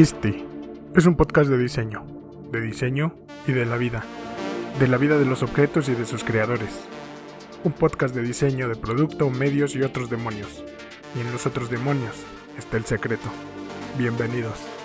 Este es un podcast de diseño, de diseño y de la vida, de la vida de los objetos y de sus creadores. Un podcast de diseño de producto, medios y otros demonios. Y en los otros demonios está el secreto. Bienvenidos.